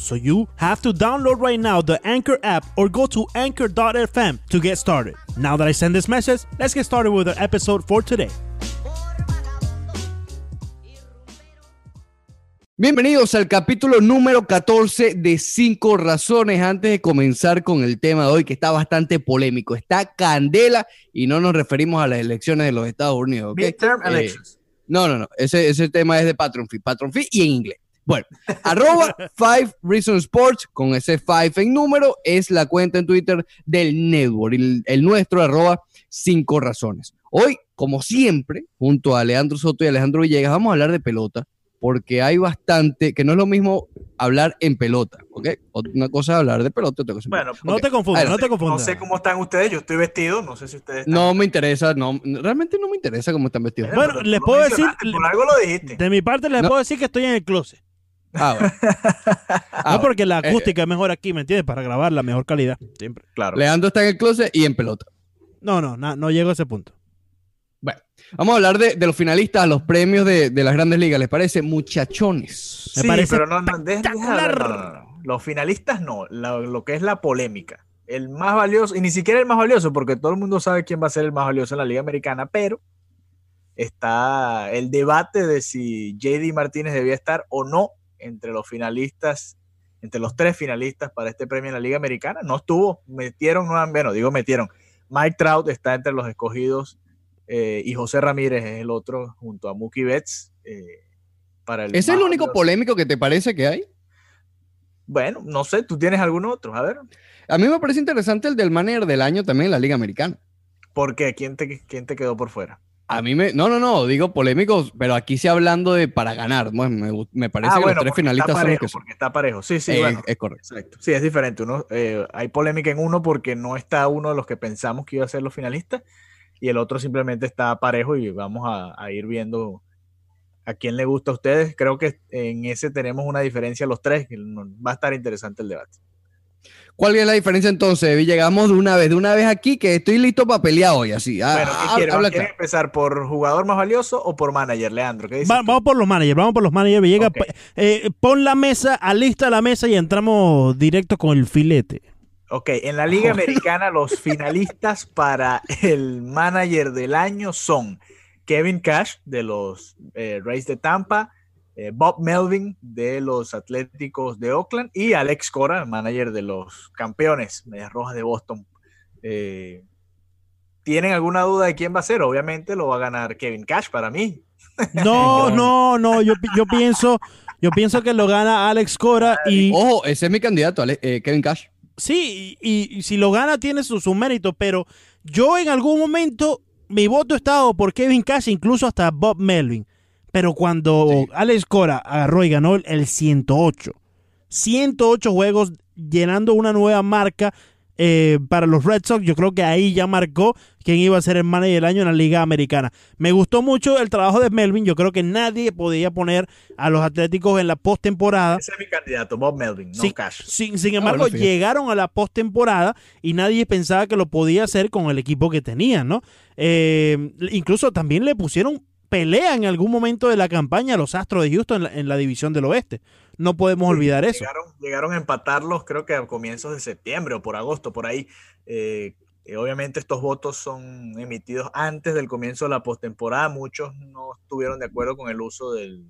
So you have to download right now the Anchor app or go to anchor.fm to get started. Now that I send this message, let's get started with our episode for today. Bienvenidos al capítulo número 14 de 5 razones. Antes de comenzar con el tema de hoy, que está bastante polémico, está candela y no nos referimos a las elecciones de los Estados Unidos. ¿okay? Midterm Eh, elections. no, no, no. Ese, ese tema es de Patron Fee. Patron Fee y en inglés. Bueno, arroba Five Reason Sports, con ese five en número, es la cuenta en Twitter del network. El, el nuestro, arroba Cinco Razones. Hoy, como siempre, junto a Alejandro Soto y Alejandro Villegas, vamos a hablar de pelota, porque hay bastante, que no es lo mismo hablar en pelota, ¿ok? Una cosa es hablar de pelota, otra cosa es Bueno, No te confundas, no te no confundas. sé cómo están ustedes, yo estoy vestido, no sé si ustedes están. No me interesa, no, realmente no me interesa cómo están vestidos. Bueno, les puedo decir- Por algo lo dijiste. De mi parte, les No. puedo decir que estoy en el closet. Ah, bueno. Ah, no porque la eh, acústica es mejor aquí, ¿me entiendes? Para grabar la mejor calidad. Siempre. Claro. Leandro está en el closet y en pelota. No, no, na- no llego a ese punto. Bueno, vamos a hablar de, de los finalistas a los premios de, de las grandes ligas. ¿Les parece? Muchachones. Me sí, parece pero no, no, deja- no, no, no. Los finalistas no, la- lo que es la polémica. El más valioso, y ni siquiera el más valioso, porque todo el mundo sabe quién va a ser el más valioso en la Liga Americana, pero está el debate de si JD Martínez debía estar o no entre los finalistas, entre los tres finalistas para este premio en la Liga Americana. No estuvo, metieron, bueno, digo metieron. Mike Trout está entre los escogidos eh, y José Ramírez es el otro, junto a Mookie Betts. eh, para el ¿Ese es el único polémico que te parece que hay? Bueno, no sé, ¿tú tienes algún otro? A ver, A mí me parece interesante el del manager del año también en la Liga Americana. ¿por qué? ¿Quién te, quién te quedó por fuera? A mí me. No, no, no, digo polémicos, pero aquí sí hablando de para ganar. Me, me parece que los tres Ah, finalistas son los parejo, que son. porque está parejo. Sí, sí, Eh, bueno. Es correcto. Exacto. Sí, es diferente. Uno, eh, hay polémica en uno porque no está uno de los que pensamos que iba a ser los finalistas y el otro simplemente está parejo y vamos a, a ir viendo a quién le gusta a ustedes. Creo que en ese tenemos una diferencia los tres. Va a estar interesante el debate. ¿Cuál es la diferencia entonces? Llegamos de una vez, de una vez aquí, que estoy listo para pelear hoy, así. Ah, bueno, ¿qué claro. empezar por jugador más valioso o por manager, Leandro? ¿Qué dices Va- vamos por los managers, vamos por los managers. Llega, eh, pon la mesa, alista la mesa y entramos directo con el filete. Ok, en la Liga Americana los finalistas para el manager del año son Kevin Cash de los eh, Rays de Tampa, eh, Bob Melvin de los Atléticos de Oakland y Alex Cora, manager de los campeones Medias Rojas de Boston. Eh, ¿Tienen alguna duda de quién va a ser? Obviamente lo va a ganar Kevin Cash para mí. No, no, no, yo, yo pienso, yo pienso que lo gana Alex Cora y Ojo, ese es mi candidato, Ale- eh, Kevin Cash. sí, y, y si lo gana tiene su, su mérito, pero yo en algún momento mi voto estaba por Kevin Cash, incluso hasta Bob Melvin, pero cuando Sí. Alex Cora agarró y ganó el- el 108, 108 juegos llenando una nueva marca eh, para los Red Sox, yo creo que ahí ya marcó quién iba a ser el manager del año en la Liga Americana. Me gustó mucho el trabajo de Melvin, yo creo que nadie podía poner a los Atléticos en la postemporada. Ese es mi candidato, Bob Melvin, no Sí, Cash. Sin, sin embargo, bueno, fíjate. llegaron a la postemporada y nadie pensaba que lo podía hacer con el equipo que tenían, ¿no? Eh, incluso también le pusieron pelea en algún momento de la campaña a los Astros de Houston en la, en la división del oeste. No podemos olvidar eso. Llegaron, llegaron a empatarlos, creo que a comienzos de septiembre o por agosto, por ahí. Eh, eh, obviamente estos votos son emitidos antes del comienzo de la postemporada. Muchos no estuvieron de acuerdo con el uso del,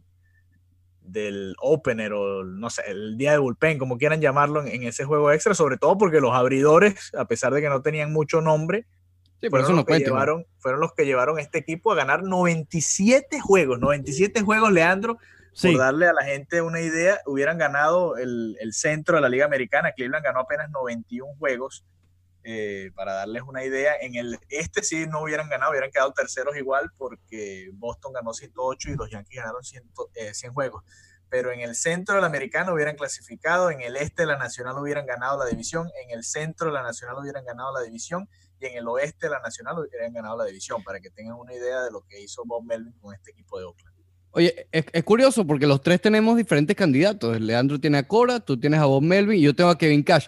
del opener o no sé, el día de bullpen, como quieran llamarlo, en, en ese juego extra, sobre todo porque los abridores, a pesar de que no tenían mucho nombre, Sí, fueron, eso los no que llevaron, fueron los que llevaron a este equipo a ganar 97 juegos. 97 juegos, Leandro, Sí, por darle a la gente una idea, hubieran ganado el, el centro de la Liga Americana. Cleveland ganó apenas 91 juegos. eh, para darles una idea, en el este sí no hubieran ganado, hubieran quedado terceros igual porque Boston ganó 108 y los Yankees ganaron 100, eh, 100 juegos. pero en el centro de la americana hubieran clasificado, en el este de la nacional hubieran ganado la división, en el centro de la nacional hubieran ganado la división y en el oeste de la nacional hubieran ganado la división, para que tengan una idea de lo que hizo Bob Melvin con este equipo de Oakland. Oye, es, es, curioso porque los tres tenemos diferentes candidatos. Leandro tiene a Cora, tú tienes a Bob Melvin y yo tengo a Kevin Cash.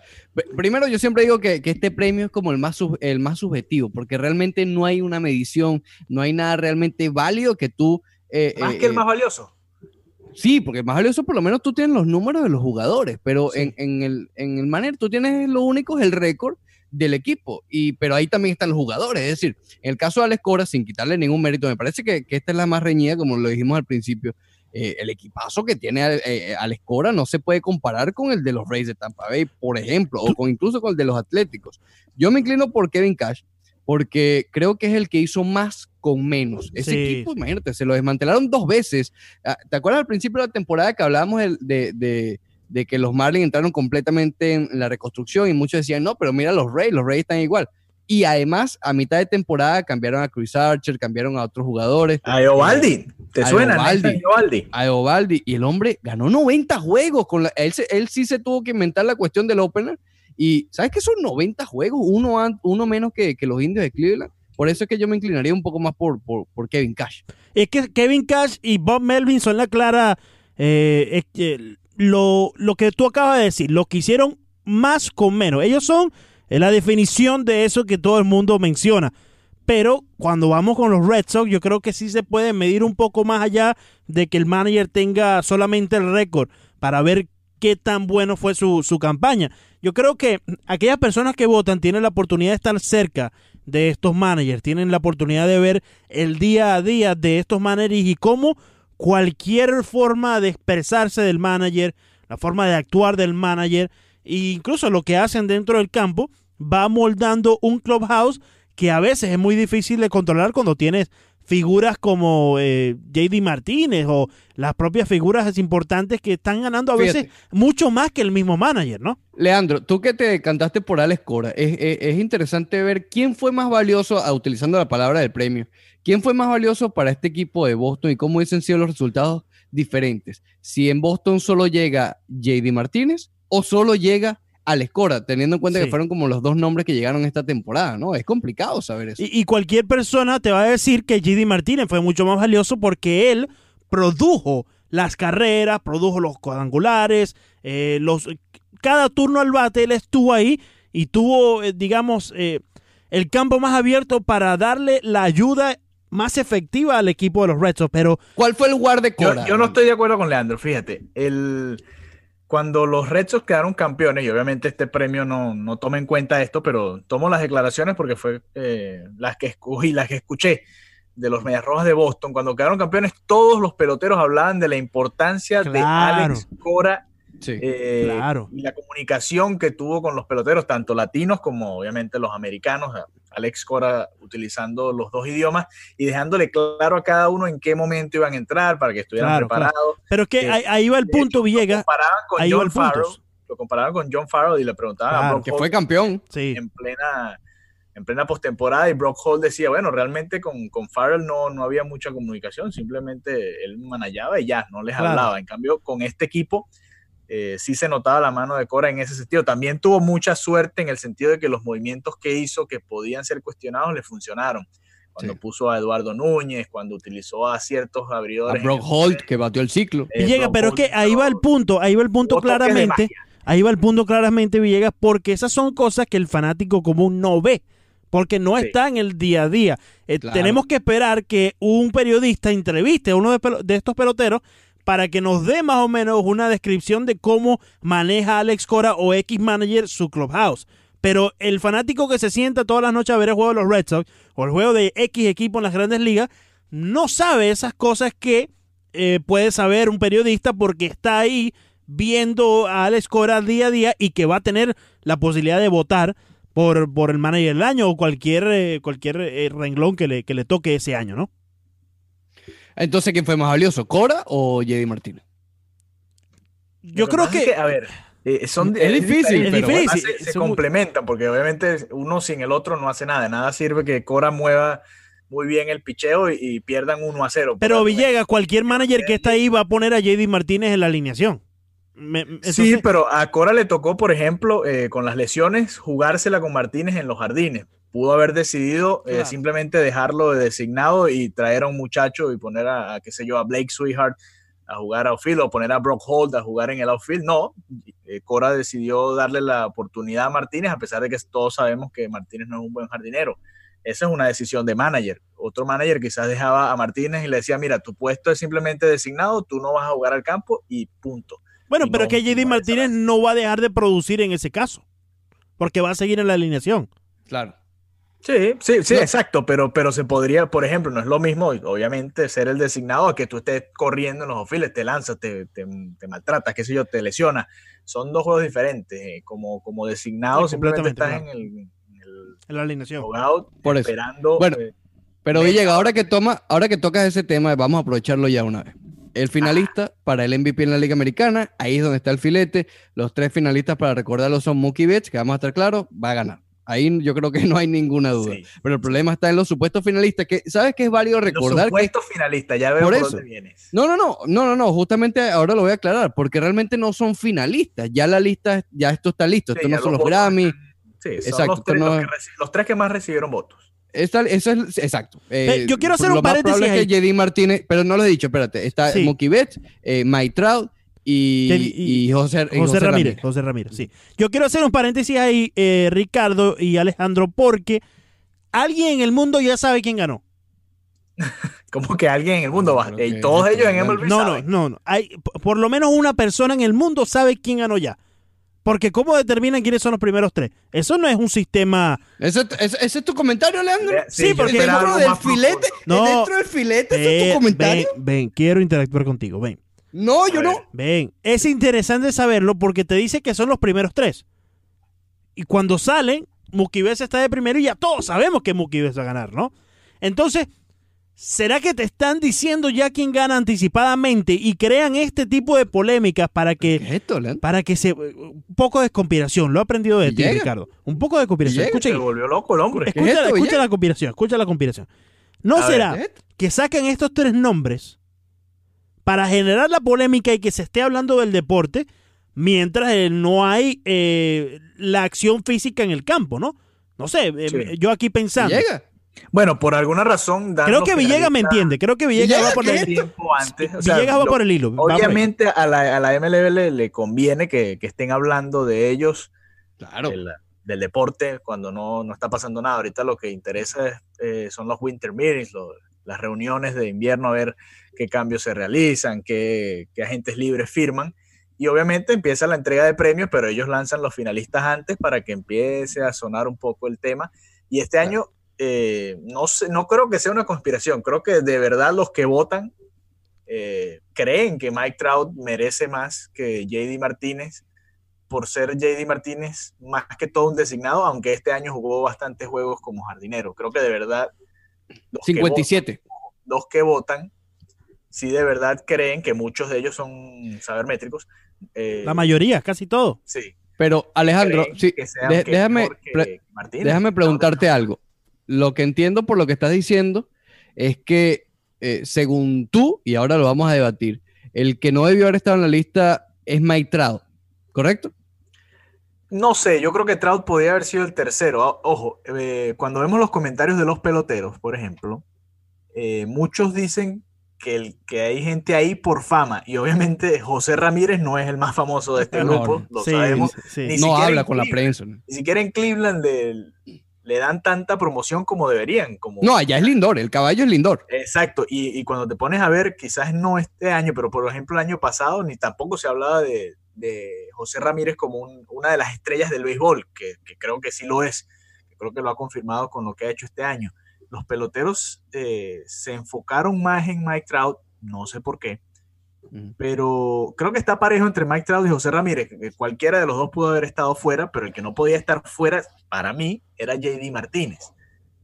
Primero, yo siempre digo que, que este premio es como el más, sub, el más subjetivo, porque realmente no hay una medición, no hay nada realmente válido que tú... Eh, más eh, que el más valioso. Sí, porque el más valioso por lo menos tú tienes los números de los jugadores, pero sí. en, en, el, en el Manner tú tienes lo único es el récord del equipo, y, pero ahí también están los jugadores, es decir, en el caso de Alex Cora, sin quitarle ningún mérito, me parece que, que esta es la más reñida, como lo dijimos al principio, eh, el equipazo que tiene eh, Alex Cora no se puede comparar con el de los Rays de Tampa Bay, por ejemplo, o con incluso con el de los Atléticos. Yo me inclino por Kevin Cash, porque creo que es el que hizo más con menos. Ese sí, equipo, imagínate, se lo desmantelaron dos veces. Ah, ¿Te acuerdas al principio de la temporada que hablábamos de, de, de de que los Marlins entraron completamente en la reconstrucción y muchos decían, no, pero mira los Rays, los Rays están igual. Y además, a mitad de temporada cambiaron a Chris Archer, cambiaron a otros jugadores. A Eovaldi, ¿te a suena? Eovaldi, Eovaldi. A Eovaldi. Y el hombre ganó 90 juegos. Con la, él, él sí se tuvo que inventar la cuestión del opener. Y ¿sabes qué son 90 juegos? Uno, uno menos que, que los indios de Cleveland. Por eso es que yo me inclinaría un poco más por, por, por Kevin Cash. Es que Kevin Cash y Bob Melvin son la clara... Eh, eh, lo, lo que tú acabas de decir, lo que hicieron más con menos. Ellos son la definición de eso que todo el mundo menciona. Pero cuando vamos con los Red Sox, yo creo que sí se puede medir un poco más allá de que el manager tenga solamente el récord para ver qué tan bueno fue su, su, campaña. Yo creo que aquellas personas que votan tienen la oportunidad de estar cerca de estos managers, tienen la oportunidad de ver el día a día de estos managers y cómo cualquier forma de expresarse del manager, la forma de actuar del manager, e incluso lo que hacen dentro del campo, va moldando un clubhouse que a veces es muy difícil de controlar cuando tienes figuras como eh, JD Martínez o las propias figuras importantes que están ganando a veces mucho más que el mismo manager, ¿no? Leandro, tú que te cantaste por Alex Cora, es, es, es interesante ver quién fue más valioso, a, utilizando la palabra del premio, quién fue más valioso para este equipo de Boston y cómo hubiesen sido los resultados diferentes. Si en Boston solo llega JD Martínez o solo llega Alex Cora, teniendo en cuenta sí. que fueron como los dos nombres que llegaron esta temporada, ¿no? Es complicado saber eso. Y, y cualquier persona te va a decir que JD Martínez fue mucho más valioso porque él produjo las carreras, produjo los cuadrangulares, eh, los, cada turno al bate él estuvo ahí y tuvo, eh, digamos, eh, el campo más abierto para darle la ayuda más efectiva al equipo de los Red Sox, pero... ¿Cuál fue el lugar de Cora? Yo, yo no estoy de acuerdo con Leandro, fíjate, el cuando los Red Sox quedaron campeones, y obviamente este premio no, no toma en cuenta esto, pero tomo las declaraciones porque fue eh, las que escogí, las que escuché de los Medias Rojas de Boston. Cuando quedaron campeones, todos los peloteros hablaban de la importancia claro. de Alex Cora sí, eh, claro. y la comunicación que tuvo con los peloteros, tanto latinos como obviamente los americanos. Alex Cora utilizando los dos idiomas y dejándole claro a cada uno en qué momento iban a entrar para que estuvieran claro, preparados. Claro. Pero es que eh, ahí, ahí, va el punto, hecho, Villegas. Lo comparaban con ahí John Farrell, lo comparaban con John Farrell y le preguntaban claro, a Brock que fue campeón sí. en plena en plena postemporada y Brock Hall decía, bueno, realmente con, con Farrell no, no había mucha comunicación, simplemente él manejaba y ya, no les hablaba. En cambio, con este equipo eh, sí se notaba la mano de Cora en ese sentido. También tuvo mucha suerte en el sentido de que los movimientos que hizo que podían ser cuestionados le funcionaron. Cuando sí. puso a Eduardo Núñez, cuando utilizó a ciertos abridores. A Brock Holt, que batió el ciclo. Eh, Villegas, pero es que ahí va el punto, ahí va el punto claramente. Ahí va el punto claramente, Villegas, porque esas son cosas que el fanático común no ve porque no sí. está en el día a día. Eh, claro. Tenemos que esperar que un periodista entreviste a uno de, de, estos peloteros para que nos dé más o menos una descripción de cómo maneja Alex Cora o X Manager su clubhouse. Pero el fanático que se sienta todas las noches a ver el juego de los Red Sox o el juego de X equipo en las grandes ligas no sabe esas cosas que eh, puede saber un periodista porque está ahí viendo a Alex Cora día a día y que va a tener la posibilidad de votar por, por el manager del año o cualquier, eh, cualquier eh, renglón que le, que le toque ese año, ¿no? Entonces, ¿quién fue más valioso, Cora o Jedi Martínez? Yo creo que, que, a ver, eh, son, es, es, difícil, es difícil. Se, se complementan porque obviamente uno sin el otro no hace nada. Nada sirve que Cora mueva muy bien el picheo y, y pierdan 1 a 0. Pero Villegas, cualquier manager que está ahí va a poner a JD Martínez en la alineación. Me- Sí, pero a Cora le tocó, por ejemplo, eh, con las lesiones, jugársela con Martínez en los jardines. Pudo haber decidido eh, simplemente dejarlo de designado y traer a un muchacho y poner a, a, qué sé yo, a Blake Sweetheart a jugar outfield o poner a Brock Holt a jugar en el outfield. No, eh, Cora decidió darle la oportunidad a Martínez, a pesar de que todos sabemos que Martínez no es un buen jardinero. Esa es una decisión de manager. Otro manager quizás dejaba a Martínez y le decía, mira, tu puesto es simplemente designado, tú no vas a jugar al campo y punto. Bueno, Y pero no- que JD no Martínez no va a dejar de producir en ese caso. Porque va a seguir en la alineación. Claro. Sí, sí, sí, No. exacto, pero, pero se podría, por ejemplo, no es lo mismo, obviamente, ser el designado a que tú estés corriendo en los ofiles, te lanzas, te, te, te maltratas, qué sé yo, te lesionas. Son dos juegos diferentes. eh, Como, como designado, Sí, simplemente estás en el, en el En la alineación. Por eso. esperando. Bueno, eh, Pero Villegas, ahora que toma, ahora que tocas ese tema, vamos a aprovecharlo ya una vez. El finalista para el MVP en la Liga Americana, ahí es donde está el filete. Los tres finalistas, para recordarlo, son Mookie Betts, que vamos a estar claros, va a ganar. Ahí yo creo que no hay ninguna duda. sí. Pero el problema está en los supuestos finalistas, que sabes que es válido Los recordar que supuestos finalistas, ya veo Por por, eso. dónde vienes. No, no, no, no, no, no, justamente ahora lo voy a aclarar, porque realmente no son finalistas, ya la lista, ya esto está listo, Sí, esto no son los los Grammy, Sí, son Exacto, los, tres, no los, es- que reci- los tres que más recibieron votos. esta- eso es, exacto. Eh, yo quiero hacer lo un más paréntesis es que JD Martínez, pero no lo he dicho, espérate, está Sí. Mookie Betts, eh, Mike Trout y, JD y- y José, y José, Ramírez, José Ramírez, sí. Yo quiero hacer un paréntesis ahí, eh, Ricardo y Alejandro, porque alguien en el mundo ya sabe quién ganó. Como que alguien en el mundo va. Creo Y todos ellos en. MLB No, no, no, no. Hay, por lo menos una persona en el mundo sabe quién ganó ya. Porque ¿cómo determinan quiénes son los primeros tres? Eso no es un sistema... ¿Ese, ese- ese es tu comentario, Leandro? Sí, yo porque dentro del filete. No. dentro del filete, ¿ese es tu comentario? ven, ven, quiero interactuar contigo, ven. No, yo no. Ven, es interesante saberlo porque te dice que son los primeros tres. Y cuando salen, Mookie Betts está de primero y ya todos sabemos que Mookie Betts va a ganar, ¿no? Entonces, ¿será que te están diciendo ya quién gana anticipadamente y crean este tipo de polémicas para ¿Qué que es esto, Leandro? para que se un poco de conspiración? Lo he aprendido de ti, Llega. Ricardo. Un poco de conspiración. Escucha, Se volvió loco el hombre. ¿Qué es escucha, esto, escucha Villegas? la conspiración, escucha la conspiración. ¿No A será que saquen estos tres nombres para generar la polémica y que se esté hablando del deporte mientras eh, no hay eh, la acción física en el campo, ¿no? No sé, eh, Sí. yo aquí pensando. Llega. Bueno, por alguna razón. dan Creo los que Villegas me entiende, creo que Villegas Villegas, va por ¿qué el, antes. O sea, Villegas va lo- por el hilo. Obviamente a la, a la MLB le, le conviene que, que estén hablando de ellos, Claro. del, del deporte, cuando no, no está pasando nada. Ahorita lo que interesa es, eh, son los winter meetings, lo- las reuniones de invierno, a ver qué cambios se realizan, qué, qué agentes libres firman. Y obviamente empieza la entrega de premios, pero ellos lanzan los finalistas antes para que empiece a sonar un poco el tema. Y este año, eh, no, sé, no creo que sea una conspiración, creo que de verdad los que votan eh, creen que Mike Trout merece más que JD Martínez por ser JD Martínez más que todo un designado, aunque este año jugó bastantes juegos como jardinero. Creo que de verdad los que 57. votan- los que votan, sí de verdad creen que muchos de ellos son sabermétricos. eh, La mayoría, casi todo. Sí. Pero Alejandro, sí, de- déjame, pre- déjame preguntarte algo. Lo que entiendo por lo que estás diciendo es que, eh, según tú, y ahora lo vamos a debatir, el que no debió haber estado en la lista es Mike Trout, ¿correcto? No sé, yo creo que Trout podría haber sido el tercero. O- Ojo, eh, cuando vemos los comentarios de los peloteros, por ejemplo, eh, muchos dicen que, el, que hay gente ahí por fama. Y obviamente José Ramírez no es el más famoso de este grupo, no. lo Sí, sabemos. sí. Ni no habla con la prensa. Ni siquiera en Cleveland le, le dan tanta promoción como deberían. Como, No, allá es Lindor, el caballo es Lindor. Exacto, y, y cuando te pones a ver, quizás no este año, pero por ejemplo el año pasado, ni tampoco se hablaba de, de José Ramírez como un- una de las estrellas del béisbol, que, que creo que sí lo es, que creo que lo ha confirmado con lo que ha hecho este año. Los peloteros eh, se enfocaron más en Mike Trout, no sé por qué, pero creo que está parejo entre Mike Trout y José Ramírez, que cualquiera de los dos pudo haber estado fuera, pero el que no podía estar fuera, para mí, era JD Martínez.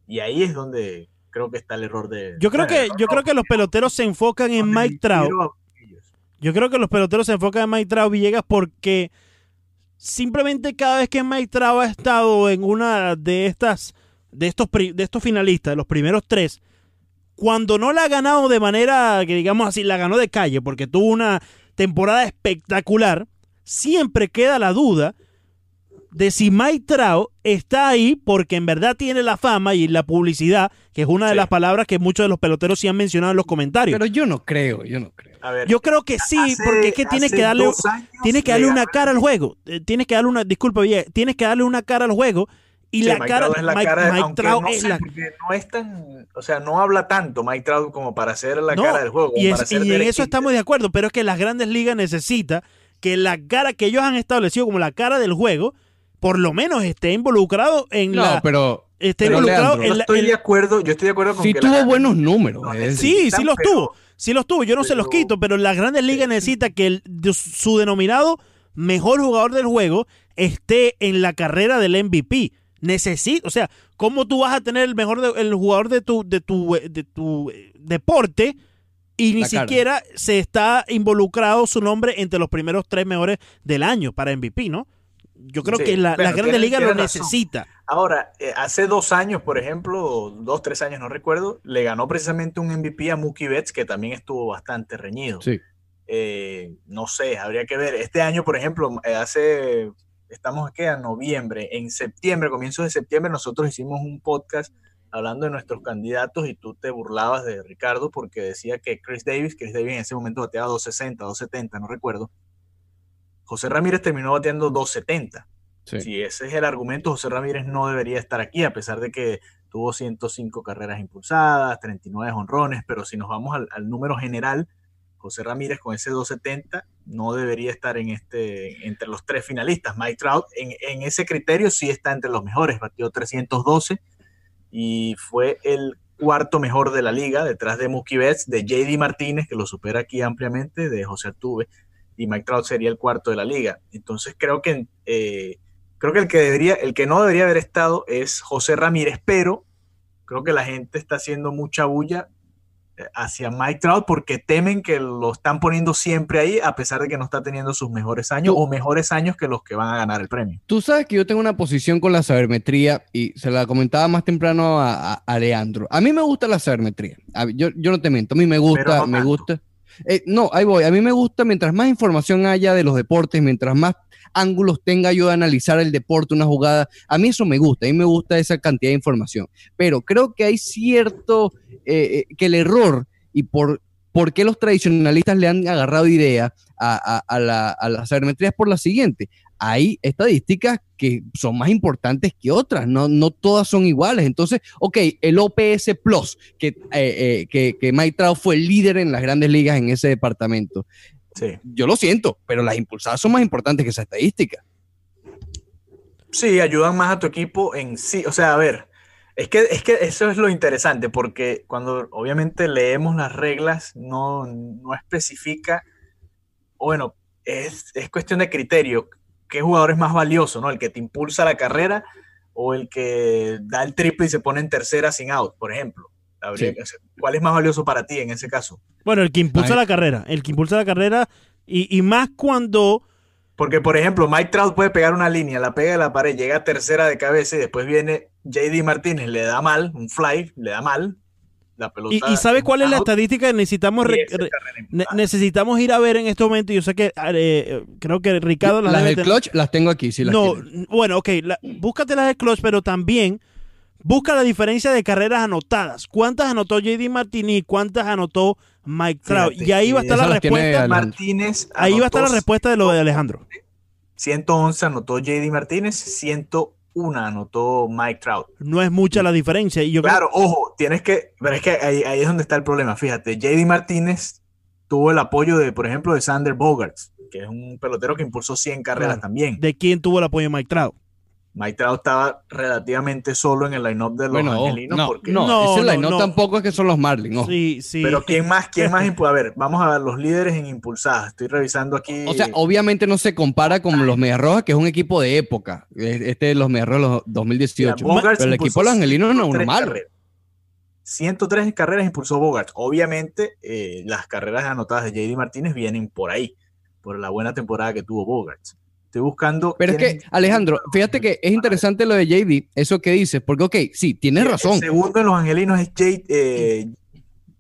Y ahí es donde creo que está el error de... Yo creo bueno, que, yo creo que los peloteros se enfocan en Mike Trout. Yo creo que los peloteros se enfocan en Mike Trout Villegas porque simplemente cada vez que Mike Trout ha estado en una de estas de estos pri- de estos finalistas, de los primeros tres, cuando no la ha ganado de manera que digamos así, la ganó de calle, porque tuvo una temporada espectacular, siempre queda la duda de si Mike Trout está ahí porque en verdad tiene la fama y la publicidad, que es una de Sí. las palabras que muchos de los peloteros sí han mencionado en los comentarios. Pero yo no creo, yo no creo. A ver, Yo creo que sí, hace- porque es que tienes que darle, tienes que le darle una cara al juego. Eh, Tienes que darle una, disculpa, bien, tienes que darle una cara al juego. Y Sí, la Mike cara, Trout es la Mike, cara de- Mike Trout no es sé, la porque no es tan, o sea, no habla tanto Mike Trout como para ser la No, cara del juego. Y, como es- para ser y en eso estamos de acuerdo, pero es que las grandes ligas necesitan que la cara que ellos han establecido como la cara del juego, por lo menos esté involucrado en No, la. pero Esté pero, involucrado Leandro, en la. estoy en- de acuerdo, yo estoy de acuerdo con sí que tuvo la- buenos números. no necesita- sí, sí los pero- tuvo. Sí los tuvo. Yo no se los quito, pero las grandes ligas necesitan que el- su denominado mejor jugador del juego esté en la carrera del MVP. Necesita, o sea, ¿cómo tú vas a tener el mejor de- el jugador de tu de tu de tu eh, deporte y ni La cara. siquiera se está involucrado su nombre entre los primeros tres mejores del año para MVP, ¿no? Yo creo Sí, que la, la Grande Liga lo razón. necesita. Ahora, eh, hace dos años, por ejemplo, dos, tres años, no recuerdo, le ganó precisamente un MVP a Mookie Betts, que también estuvo bastante reñido. Sí. Eh, no sé, habría que ver. Este año, por ejemplo, eh, hace, estamos aquí a noviembre, en septiembre, comienzos de septiembre, nosotros hicimos un podcast hablando de nuestros candidatos y tú te burlabas de Ricardo porque decía que Chris Davis, Chris Davis en ese momento bateaba 260, 270, no recuerdo. José Ramírez terminó bateando 270. sí. Si ese es el argumento, José Ramírez no debería estar aquí, a pesar de que tuvo 105 carreras impulsadas, 39 honrones, pero si nos vamos al, al número general, José Ramírez con ese 270 no debería estar en este, entre los tres finalistas. Mike Trout en, ese criterio sí está entre los mejores, batió 312 y fue el cuarto mejor de la liga, detrás de Mookie Betts, de JD Martínez, que lo supera aquí ampliamente, de José Altuve, y Mike Trout sería el cuarto de la liga. Entonces creo que eh, creo que el que debería, el que no debería haber estado es José Ramírez, pero creo que la gente está haciendo mucha bulla hacia Mike Trout porque temen que lo están poniendo siempre ahí, a pesar de que no está teniendo sus mejores años o mejores años que los que van a ganar el premio. Tú sabes que yo tengo una posición con la sabermetría y se la comentaba más temprano a, a- a Leandro. A mí me gusta la sabermetría. A- yo, yo no te miento, a mí me gusta, no me gusta. Eh, no, ahí voy. A mí me gusta mientras más información haya de los deportes, mientras más ángulos tenga yo de analizar el deporte, una jugada. A mí eso me gusta, a mí me gusta esa cantidad de información. Pero creo que hay cierto, eh, eh, que el error y por, por qué los tradicionalistas le han agarrado idea a, a, la, a la sabermetría es por la siguiente. Hay estadísticas que son más importantes que otras, no, no todas son iguales. Entonces, ok, el OPS Plus, que, eh, eh, que, que Mike Trout fue el líder en las grandes ligas en ese departamento. Sí. Yo lo siento, pero las impulsadas son más importantes que esa estadística. Sí, ayudan más a tu equipo en sí. O sea, a ver, es que, es que eso es lo interesante, porque cuando obviamente leemos las reglas, no, no especifica, bueno, es, es cuestión de criterio. ¿Qué jugador es más valioso, no? ¿El que te impulsa la carrera o el que da el triple y se pone en tercera sin out, por ejemplo? Sí. ¿Cuál es más valioso para ti en ese caso? Bueno, el que impulsa Ay. la carrera, el que impulsa la carrera y, y más cuando Porque, por ejemplo, Mike Trout puede pegar una línea, la pega de la pared, llega a tercera de cabeza y después viene JD Martínez, le da mal, un fly, le da mal. La pelota. y, y ¿sabes cuál es la estadística que necesitamos re- re- ne- necesitamos ir a ver en este momento? Yo sé que eh, creo que Ricardo las del clutch las tengo aquí, las no, bueno, ok, la- búscate las de clutch, pero también busca la diferencia de carreras anotadas. ¿Cuántas anotó JD Martínez y cuántas anotó Mike Trout? Fíjate, y ahí va a estar la respuesta. Martínez. Ahí va a estar la respuesta de lo de Alejandro. 111 anotó JD Martínez, 101 anotó Mike Trout. No es mucha la diferencia. Y yo creo- Claro, ojo, tienes que. Pero es que ahí, ahí es donde está el problema. Fíjate, JD Martínez tuvo el apoyo de, por ejemplo, de Sander Bogarts, que es un pelotero que impulsó 100 carreras Claro. también. de quién tuvo el apoyo de Mike Trout. Mike Trout estaba relativamente solo en el line-up de los Bueno, angelinos. no, porque, no, No, ese line-up no. tampoco es que son los Marlins. Sí, sí. Pero ¿quién más? ¿Quién más? A ver, vamos a ver los líderes en impulsadas. Estoy revisando aquí. O sea, obviamente no se compara con los Medias Rojas, que es un equipo de época. Este de los Medias Rojas los 2018. Mira, pero el equipo de los Angelinos no es uno 103 malo. carreras. 103 carreras impulsó Bogart. Obviamente, eh, las carreras anotadas de JD Martínez vienen por ahí, por la buena temporada que tuvo Bogart. Estoy buscando. Pero es que, Alejandro, fíjate que es interesante lo de JD, eso que dices, porque, ok, sí, tienes el razón. segundo en los angelinos es J- eh,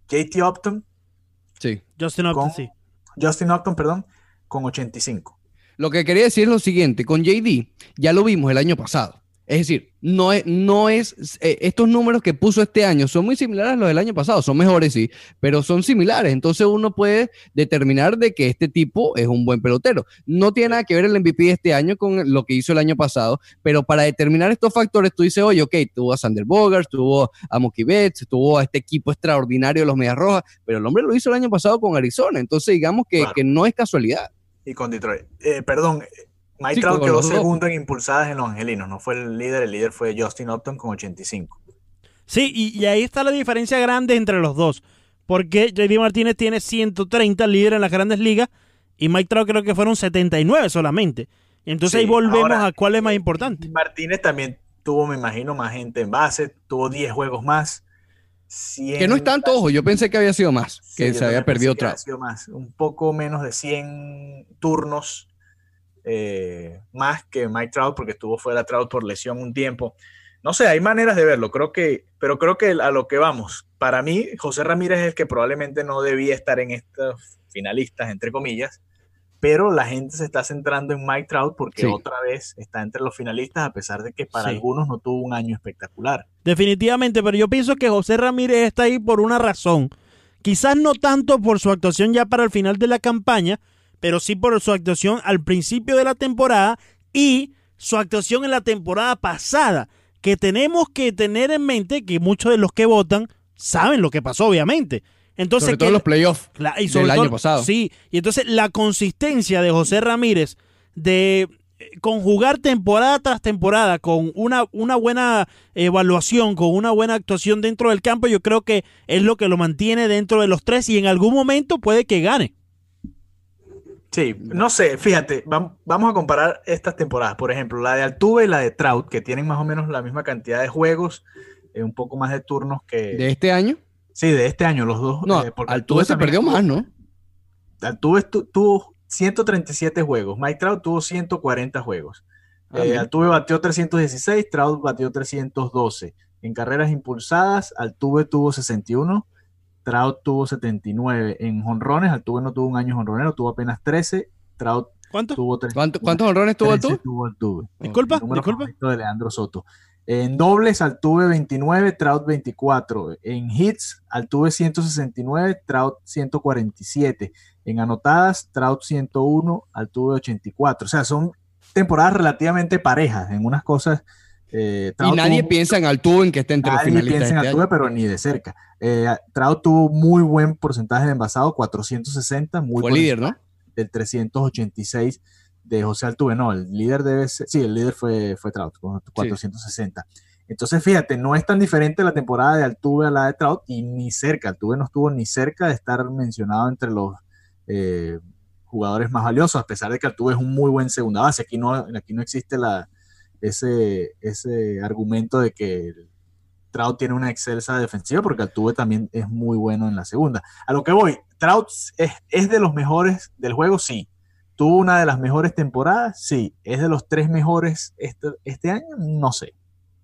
JT Upton, Sí. Justin Upton, sí. Justin Upton, perdón, con 85. Lo que quería decir es lo siguiente, con JD ya lo vimos el año pasado. Es decir, no es, no es eh, estos números que puso este año son muy similares a los del año pasado, son mejores sí, pero son similares. Entonces uno puede determinar de que este tipo es un buen pelotero. No tiene nada que ver el MVP de este año con lo que hizo el año pasado, pero para determinar estos factores tú dices, oye, ok, tuvo a Sander Bogart, tuvo a Mookie Betts, tuvo a este equipo extraordinario de los Medias Rojas, pero el hombre lo hizo el año pasado con Arizona. Entonces digamos que, Claro. que no es casualidad. Y con Detroit. Eh, perdón, Mike Sí, Trout quedó segundo en impulsadas en los angelinos. No fue el líder, el líder fue Justin Upton con 85. Sí, y, y ahí está la diferencia grande entre los dos. Porque JD Martínez tiene 130 líderes en las grandes ligas y Mike Trout creo que fueron 79 solamente. Y entonces Sí, ahí volvemos ahora- a cuál es más importante. Martínez también tuvo, me imagino, más gente en base, tuvo 10 juegos más. 100 Que no es tanto, ojo, yo pensé que había sido más, Sí, que se había perdido otra. había sido más, un poco menos de 100 turnos eh, más que Mike Trout, porque estuvo fuera Trout por lesión un tiempo. No sé, hay maneras de verlo, creo que, pero creo que a lo que vamos, para mí, José Ramírez es el que probablemente no debía estar en estos finalistas, entre comillas, pero la gente se está centrando en Mike Trout porque Sí. otra vez está entre los finalistas, a pesar de que para Sí. algunos no tuvo un año espectacular. Definitivamente, pero yo pienso que José Ramírez está ahí por una razón. Quizás no tanto por su actuación ya para el final de la campaña, pero sí por su actuación al principio de la temporada y su actuación en la temporada pasada, que tenemos que tener en mente que muchos de los que votan saben lo que pasó, obviamente. Entonces, Sobre todo que- los playoffs. Del año pasado. Sí, y entonces la consistencia de José Ramírez de eh, conjugar temporada tras temporada con una, una buena evaluación, con una buena actuación dentro del campo, yo creo que es lo que lo mantiene dentro de los tres y en algún momento puede que gane. Sí, no sé, fíjate, vam- vamos a comparar estas temporadas. Por ejemplo, la de Altuve y la de Trout, que tienen más o menos la misma cantidad de juegos, eh, un poco más de turnos que... De este año. sí, de este año, los dos. No, eh, porque Altuve se también perdió más, ¿no? Altuve tuvo 137 juegos, Mike Trout tuvo 140 juegos. Ah, Eh. Altuve batió 316, Trout batió 312. En carreras impulsadas, Altuve tuvo 61, Trout tuvo 79. En jonrones, Altuve no tuvo un año jonronero, tuvo apenas 13, Trout ¿Cuánto? tuvo 3. ¿Cuánto- ¿Cuántos honrones tuvo 13 tú? tuvo Altuve. Disculpa, El disculpa. de Leandro Soto. En dobles, Altuve 29, Trout 24. En hits, Altuve 169, Trout 147. En anotadas, Trout 101, Altuve 84. O sea, son temporadas relativamente parejas. En unas cosas. Eh, Y nadie tuvo- piensa en Altuve en que esté entre los nadie finalistas. piensa en este Altuve, pero ni de cerca. Eh, Trout tuvo muy buen porcentaje de envasado, 460, muy por líder, ¿no? del 386 de José Altuve. No, el líder debe ser, sí, el líder fue, fue Trout con 460. Entonces, fíjate, no es tan diferente la temporada de Altuve a la de Trout y ni cerca. Altuve no estuvo ni cerca de estar mencionado entre los eh, jugadores más valiosos, a pesar de que Altuve es un muy buen segunda base. Aquí no, aquí no existe la, ese, ese argumento de que Trout tiene una excelsa defensiva, porque Altuve también es muy bueno en la segunda. A lo que voy, Trout es, es de los mejores del juego, sí. Tuvo una de las mejores temporadas, sí. Es de los tres mejores este, este año, no sé.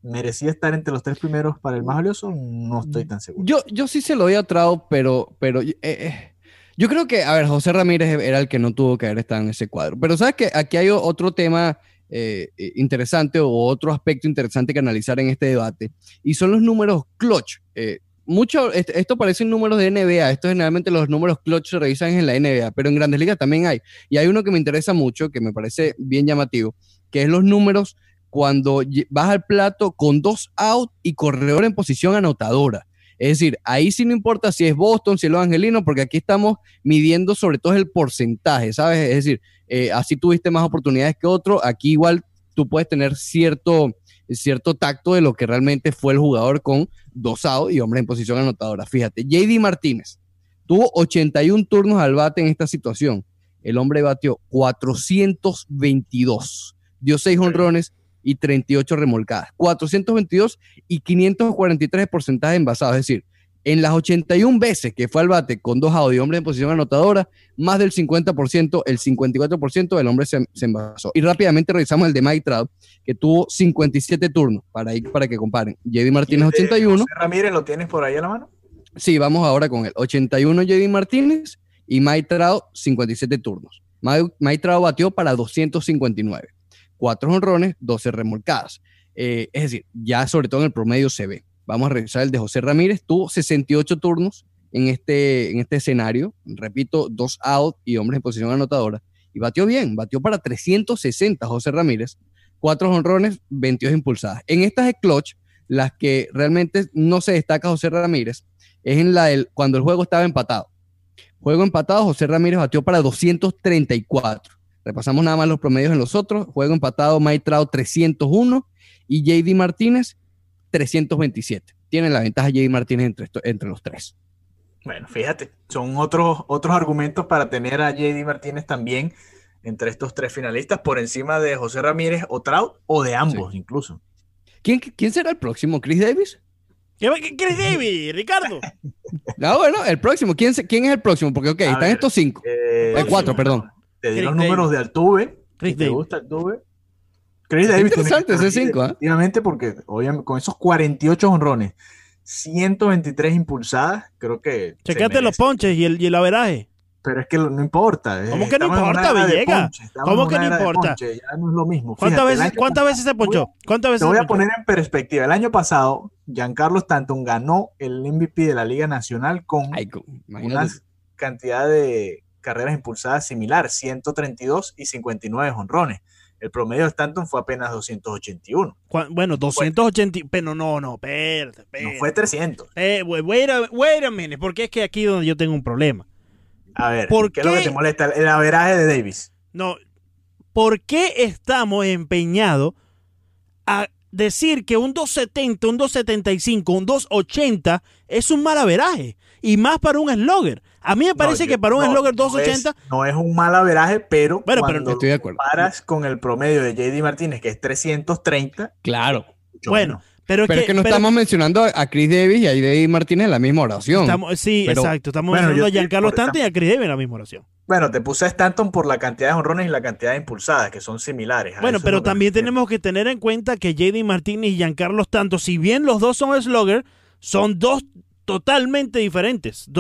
¿Merecía estar entre los tres primeros para el más valioso? No estoy tan seguro. Yo, yo sí se lo doy a Trout, pero, pero eh, eh, yo creo que, a ver, José Ramírez era el que no tuvo que haber estado en ese cuadro. Pero sabes que aquí hay otro tema eh, eh, interesante o otro aspecto interesante que analizar en este debate, y son los números clutch. Eh, mucho, est- esto parecen números de NBA, esto generalmente los números clutch se revisan en la NBA, pero en grandes ligas también hay. Y hay uno que me interesa mucho, que me parece bien llamativo, que es los números cuando vas al plato con dos out y corredor en posición anotadora. Es decir, ahí sí no importa si es Boston, si es los Angelinos, porque aquí estamos midiendo sobre todo el porcentaje, ¿sabes? Es decir, eh, así tuviste más oportunidades que otro, aquí igual tú puedes tener cierto, cierto tacto de lo que realmente fue el jugador con dos out y hombres en posición anotadora. Fíjate, JD Martínez tuvo 81 turnos al bate en esta situación. El hombre batió 422, dio 6 honrones y 38 remolcadas. 422 y 543 de porcentaje de envasado. Es decir, en las 81 veces que fue al bate con dos audio hombres en posición anotadora, más del 50%, el 54% del hombre se, se envasó. Y rápidamente revisamos el de Mike Trout, que tuvo 57 turnos, para, ir, para que comparen. JD Martínez ¿Y el de 81. José Ramírez, ¿lo tienes por ahí a la mano? Sí, vamos ahora con el 81 JD Martínez y Mike Trout 57 turnos. Mike, Mike Trout batió para 259, 4 honrones, 12 remolcadas. Eh, es decir, ya sobre todo en el promedio se ve. Vamos a revisar el de José Ramírez, tuvo 68 turnos en este, en este escenario, repito, dos out y hombres en posición anotadora, y batió bien, batió para 360 José Ramírez, 4 honrones, 22 impulsadas. En estas de clutch, las que realmente no se destaca José Ramírez, es en la del, cuando el juego estaba empatado. Juego empatado, José Ramírez batió para 234. Repasamos nada más los promedios en los otros. Juego empatado, Mike Trout 301 y JD Martínez 327. Tienen la ventaja JD Martínez entre, entre los tres. Bueno, fíjate, son otros, otros argumentos para tener a JD Martínez también entre estos tres finalistas por encima de José Ramírez o Trout o de ambos incluso. ¿Quién, ¿Quién será el próximo? ¿Chris Davis? ¿Qué, Chris Davis, Ricardo? No, bueno, el próximo. ¿Quién, quién es el próximo? Porque, ok, están estos cinco. Eh, el cuatro, perdón. Te di los números de Altuve. Chris ¿Te gusta Altuve? Chris Davis. interesante ese cinco, ¿eh? Efectivamente, porque obviamente con esos 48 honrones, 123 impulsadas, creo que. Chequete los ponches y el, y el averaje. Pero es que no importa. Eh, ¿Cómo que no importa, Villegas? ¿Cómo que no importa? ya no es lo mismo. ¿Cuántas, veces, ¿cuántas veces se ponchó? ¿Cuántas veces te voy a poner en perspectiva. El año pasado, Giancarlo Stanton ganó el MVP de la Liga Nacional con una cantidad de carreras impulsadas similar, 132 y 59 honrones. El promedio de Stanton fue apenas 281. Bueno, 280, pero no, no, espérate, No fue 300. Eh, wait, a, wait a minute, porque es que aquí es donde yo tengo un problema. A ver, ¿qué, es lo que te molesta? El averaje de Davis. No, ¿por qué estamos empeñados a decir que un 270, un 275, un 280 es un mal averaje? Y más para un slogger. A mí me parece que para un slogger 280. No es, un mal averaje, pero bueno, cuando estoy de acuerdo. paras con el promedio de JD Martínez, que es 330. Claro. Bueno. Pero, es que, no estamos mencionando a Chris Davis y a David Martínez en la misma oración. sí, exacto. Estamos mencionando a Giancarlo Stanton y a Chris Davis en la misma oración. Bueno, te puse a Stanton por la cantidad de honrones y la cantidad de impulsadas, que son similares. Bueno, pero también tenemos que tener en cuenta que JD Martínez y Giancarlo Stanton, si bien los dos son slugger, son dos totalmente diferentes.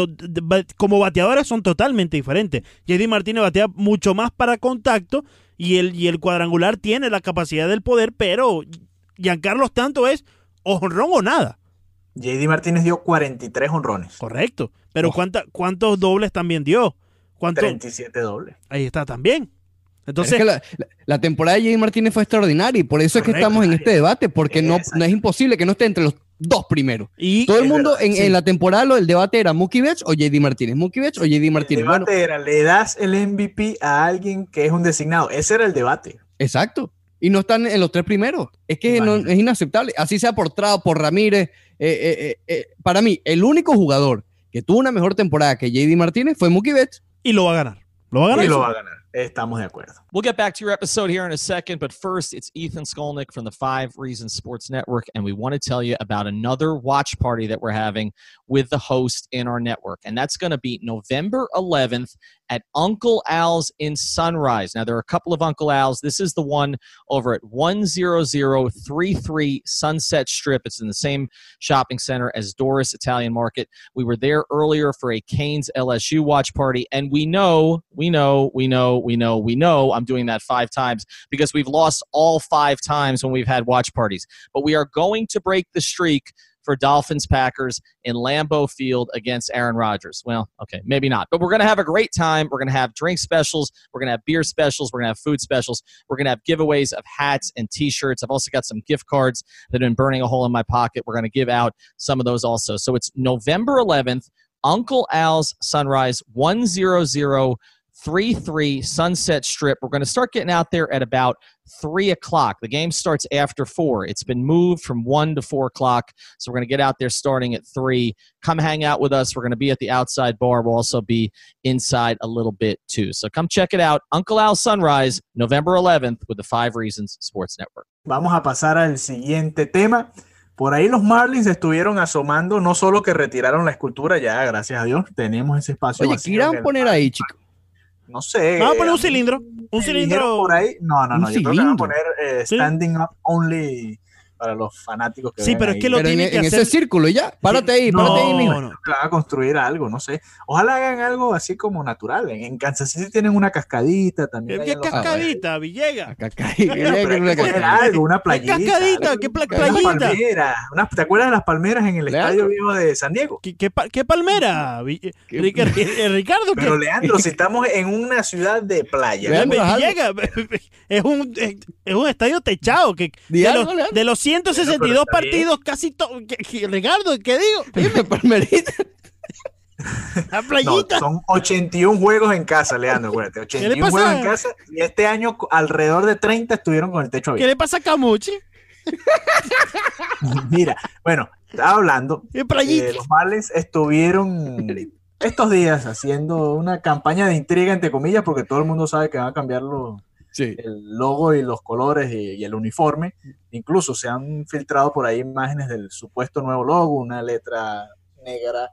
como bateadores son totalmente diferentes. JD Martínez batea mucho más para contacto y el, y el cuadrangular tiene la capacidad del poder, pero Giancarlo tanto es honrón o nada. JD Martínez dio 43 honrones. Correcto. Pero ¿cuántos dobles también dio? 37 dobles. Ahí está también. Entonces, la, temporada de JD Martínez fue extraordinaria y por eso es que estamos en este debate, porque no, no, es imposible que no esté entre los dos primeros. Y Todo el mundo en, la temporada lo del debate era Mookie Betts o JD Martínez. Mookie Betts o JD Martínez. El debate era, ¿le das el MVP a alguien que es un designado? Ese era el debate. Exacto y no están en los tres primeros. Es que es inaceptable. Así sea por Trao, por Ramírez. Eh, eh, eh, para mí, el único jugador que tuvo una mejor temporada que JD Martínez fue Mookie Betts. Y lo va a ganar. Lo va a ganar. Y lo va a ganar. Estamos de acuerdo. We'll get back to your episode here in a second, but first, it's Ethan Skolnick from the Five Reasons Sports Network, and we want to tell you about another watch party that we're having with the host in our network, and that's going to be November 11th at Uncle Al's in Sunrise. Now, there are a couple of Uncle Al's. This is the one over at 10033 Sunset Strip. It's in the same shopping center as Doris Italian Market. We were there earlier for a Canes LSU watch party, and we know, we know, we know we know, we know. I'm doing that five times because we've lost all five times when we've had watch parties. But we are going to break the streak for Dolphins Packers in Lambeau Field against Aaron Rodgers. Well, okay, maybe not. But we're going to have a great time. We're going to have drink specials. We're going to have beer specials. We're going to have food specials. We're going to have giveaways of hats and t shirts. I've also got some gift cards that have been burning a hole in my pocket. We're going to give out some of those also. So it's November 11th, Uncle Al's Sunrise 100 3 3 Sunset Strip. We're going to start getting out there at about 3 o'clock. The game starts after 4. It's been moved from 1 to 4 o'clock. So we're going to get out there starting at 3. Come hang out with us. We're going to be at the outside bar. We'll also be inside a little bit too. So come check it out. Uncle Al Sunrise, November 11th with the Five Reasons Sports Network. Vamos a pasar al siguiente tema. Por ahí los Marlins estuvieron asomando, no solo que retiraron la escultura, ya gracias a Dios tenemos ese espacio. Oye, ¿qué irán a poner ahí, chicos? No sé. Vamos a poner un cilindro. Un cilindro. Por ahí. No, no, no. Yo creo que van a poner eh, Standing Up Only para los fanáticos que Sí, pero es ahí. que lo Pero en, tiene que en hacer. ese círculo y ya. Párate ahí, No, párate ahí, mijo. No, van a construir algo, no sé. Ojalá hagan algo así como natural. En, en Kansas City tienen una cascadita también. ¿Qué en los- cascadita, Villegas? Una algo, una ¿Qué playita. cascadita? algo, ¿Qué pla- playita? palmeras, unas- ¿Te acuerdas de las palmeras en el Leandro. estadio viejo de San Diego? ¿Qué, qué qué palmera? ¿Qué- Rica- eh, Ricardo, ¿qué? Pero Leandro, si estamos en una ciudad de playa, Leandro, es un, es, un estadio techado que los, de los 162 Bueno, pero está partidos casi todo Ricardo ¿qué digo? Una palmerita. la no, playita son 81 juegos en casa, Leandro, acuérdate. le 81 pasa? juegos en casa y este año alrededor de 30 estuvieron con el techo ¿qué abierto. le pasa a Camuchi? Mira, bueno, estaba hablando. ¿qué eh, los Marlins estuvieron estos días haciendo una campaña de intriga, entre comillas, porque todo el mundo sabe que van a cambiar los, Sí. el logo y los colores y, y el uniforme. Incluso se han filtrado por ahí imágenes del supuesto nuevo logo, una letra negra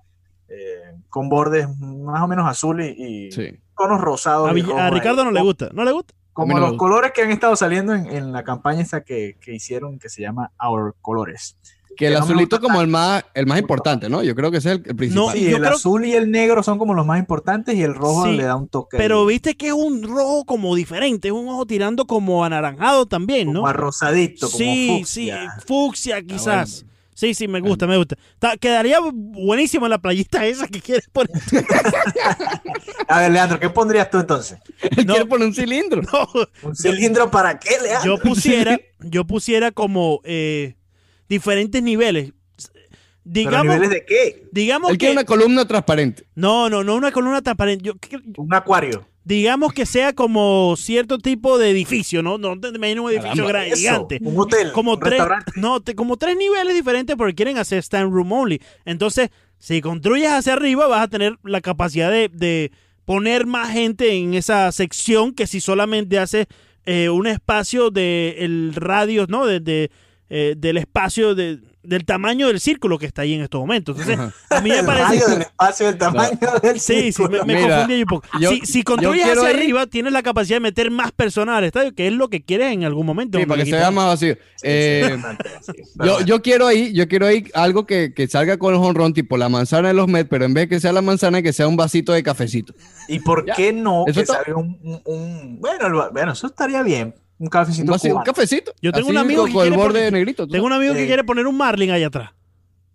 eh, con bordes más o menos azul y, y Sí. conos rosados. a, y ahí. Ricardo no le gusta no le gusta Como no los gusta. colores que han estado saliendo en, en la campaña esta que, que hicieron, que se llama Our Colores. Que el azulito como el más, el más importante, ¿no? Yo creo que ese es el, el principal. No, Sí, yo el creo- azul y el negro son como los más importantes y el rojo Sí, le da un toque. pero ahí, viste que es un rojo como diferente es un ojo tirando como anaranjado también como ¿no? arrosadito, como sí fucsia. sí fucsia quizás Sí, sí, me gusta, me gusta. Ta- quedaría buenísimo la playita esa que quieres poner. A ver, Leandro, ¿qué pondrías tú entonces? No. quiere poner un cilindro. No, ¿Un cilindro para qué, Leandro? yo pusiera, yo pusiera como eh, diferentes niveles. ¿Pero Digamos, niveles de qué? digamos Él que una columna transparente. no, no, no una columna transparente. Yo, Un acuario. digamos que sea como cierto tipo de edificio, ¿no? No te imaginas un edificio Caramba, grande, Eso, gigante. Un hotel. Como un tres, restaurante. no, te- como tres niveles diferentes porque quieren hacer stand room only. Entonces, si construyes hacia arriba, vas a tener la capacidad de, de poner más gente en esa sección que si solamente haces eh, un espacio de el radio, ¿no? De, de, eh, del espacio de, del tamaño del círculo que está ahí en estos momentos. Entonces, a mí me el parece radio del espacio, el tamaño del Sí, sí, círculo. me, me Mira, confundí un poco. yo- si, si construyes hacia ir- arriba, tienes la capacidad de meter más personas al estadio, que es lo que quieres en algún momento. Sí, para el que se vea más vacío. Eh, Sí, yo, quiero ahí, yo quiero ahí algo que, que salga con el honrón, tipo la manzana de los Mets, pero en vez de que sea la manzana, que sea un vasito de cafecito. ¿Y por Ya. qué no Eso que está- salga un, un- un- bueno, el- bueno, eso estaría bien. Un cafecito Un, un cafecito. Yo tengo Así un amigo con, que con el quiere borde poner- negrito. ¿tú Tengo un amigo que Sí. quiere poner un Marlin allá atrás.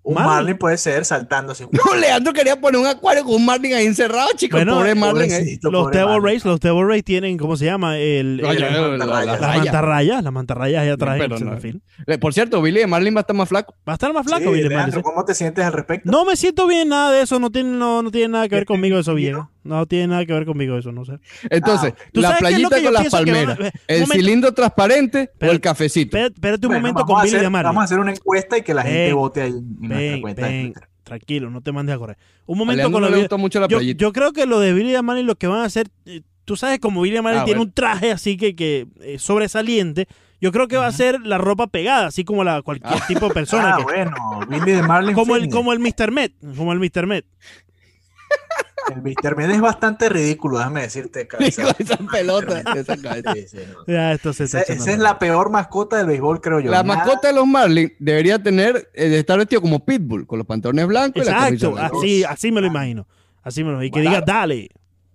Un Marlin. Marlin puede ser saltando así. No, Leandro quería poner un acuario con un Marlin ahí encerrado, chicos. Bueno, pobre Marlin ahí. Pobrecito, Los Devil Marlin. Rays, los Devil Rays tienen, ¿cómo se llama? El, el- ay, ay, la- la- las la las raya. mantarrayas, las mantarrayas allá atrás Pero no. centerfield. Eh, Por cierto, Billy de Marlin va a estar más flaco. Va a estar más Sí, flaco, Billy Marlin, Leandro, ¿sí? ¿Cómo te sientes al respecto? No me siento bien nada de eso, no tiene, no, no tiene nada que ver ¿Este conmigo eso, viejo. No tiene nada que ver conmigo eso, no sé. Entonces, Ah, ¿Tú la playita con las van palmeras, un el momento. cilindro transparente o Pero- el cafecito. Espérate, un Bueno, momento vamos con a Billy hacer- de Marlin. Vamos a hacer una encuesta y que la gente vote ahí en nuestra Ven, cuenta. de ven, tranquilo, no te mandes a correr. Un A momento con no lo de- gusta mucho la yo, playita. yo creo que lo de Billy Marlin lo que van a hacer, eh, tú sabes, como Billy Marlin Ah, tiene bueno. un traje así que, que eh, sobresaliente, yo creo que va a ser la ropa pegada, así como la cualquier tipo de persona. Ah, que- bueno, Billy de Marlin. como el como el Mr. Met, como el Mr. Met. El Mr. Es bastante ridículo, déjame decirte, cabeza. Esa pelota, esa cabeza. Sí, sí, no. Ya, esto se Esa, es la peor mascota del béisbol, creo yo. La Nada- mascota de los Marlins debería tener, eh, de estar vestido como Pitbull, con los pantalones blancos y la camisa Exacto, así, así me lo imagino. Así me lo Y que diga, dale.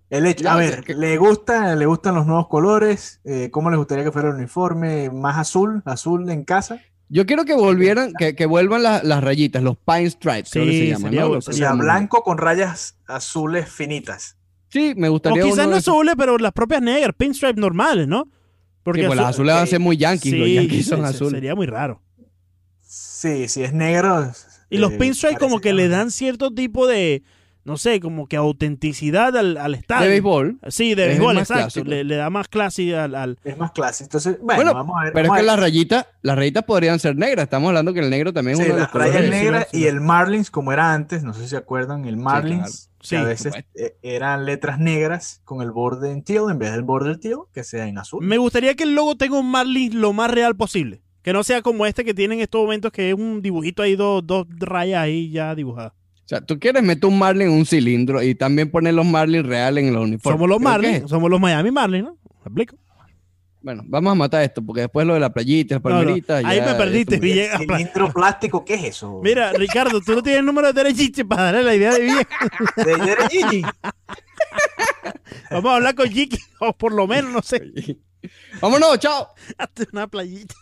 El hecho- a ver, ¿le gusta, le gustan los nuevos colores? Eh, ¿Cómo les gustaría que fuera el uniforme? ¿Más azul? ¿Azul en casa? Yo quiero que volvieran, que, que vuelvan las, las rayitas, los Pine Stripes, creo que Sí, se llaman. O blanco con rayas azules finitas. Sí, me O gustaría quizás uno no azules, pero las propias negras, pinstripe normales, ¿no? Porque Sí, pues azul- las azules van a ser muy yankees, los Sí, yankees son azules. Sería muy raro. Sí, si es negro. Y los eh, pinstripes como que le dan cierto tipo de, no sé, como que autenticidad al, al estadio. De béisbol. Sí, de Es béisbol, más exacto. clásico. Le, le da más clase al... al- Es más clásico. Entonces, bueno, Bueno, vamos a ver. Pero es que las rayitas, las rayitas podrían ser negras. Estamos hablando que el negro también es Sí, uno de los las rayas negras y el Marlins, como era antes, no sé si se acuerdan, el Marlins, Sí, que a veces eh, eran letras negras con el borde en teal en vez del borde teal, que sea en azul. Me gustaría que el logo tenga un Marlin lo más real posible. Que no sea como este que tiene en estos momentos, que es un dibujito ahí, dos, dos rayas ahí ya dibujadas. O sea, tú quieres meter un Marlin en un cilindro y también poner los Marlins reales en los uniformes. Somos los Marlins, somos los Miami Marlins, ¿no? ¿Me explico? Bueno, vamos a matar esto, porque después lo de la playita, las No, no, palmeritas. ahí ya me perdiste, Villegas. Cilindro plástico, ¿qué es eso? Mira, Ricardo, tú no tienes el número de Derechiche para darle la idea de bien. De Derek Gigi. Vamos a hablar con Jiki, o por lo menos, no sé, Vámonos, chao. hazte una playita.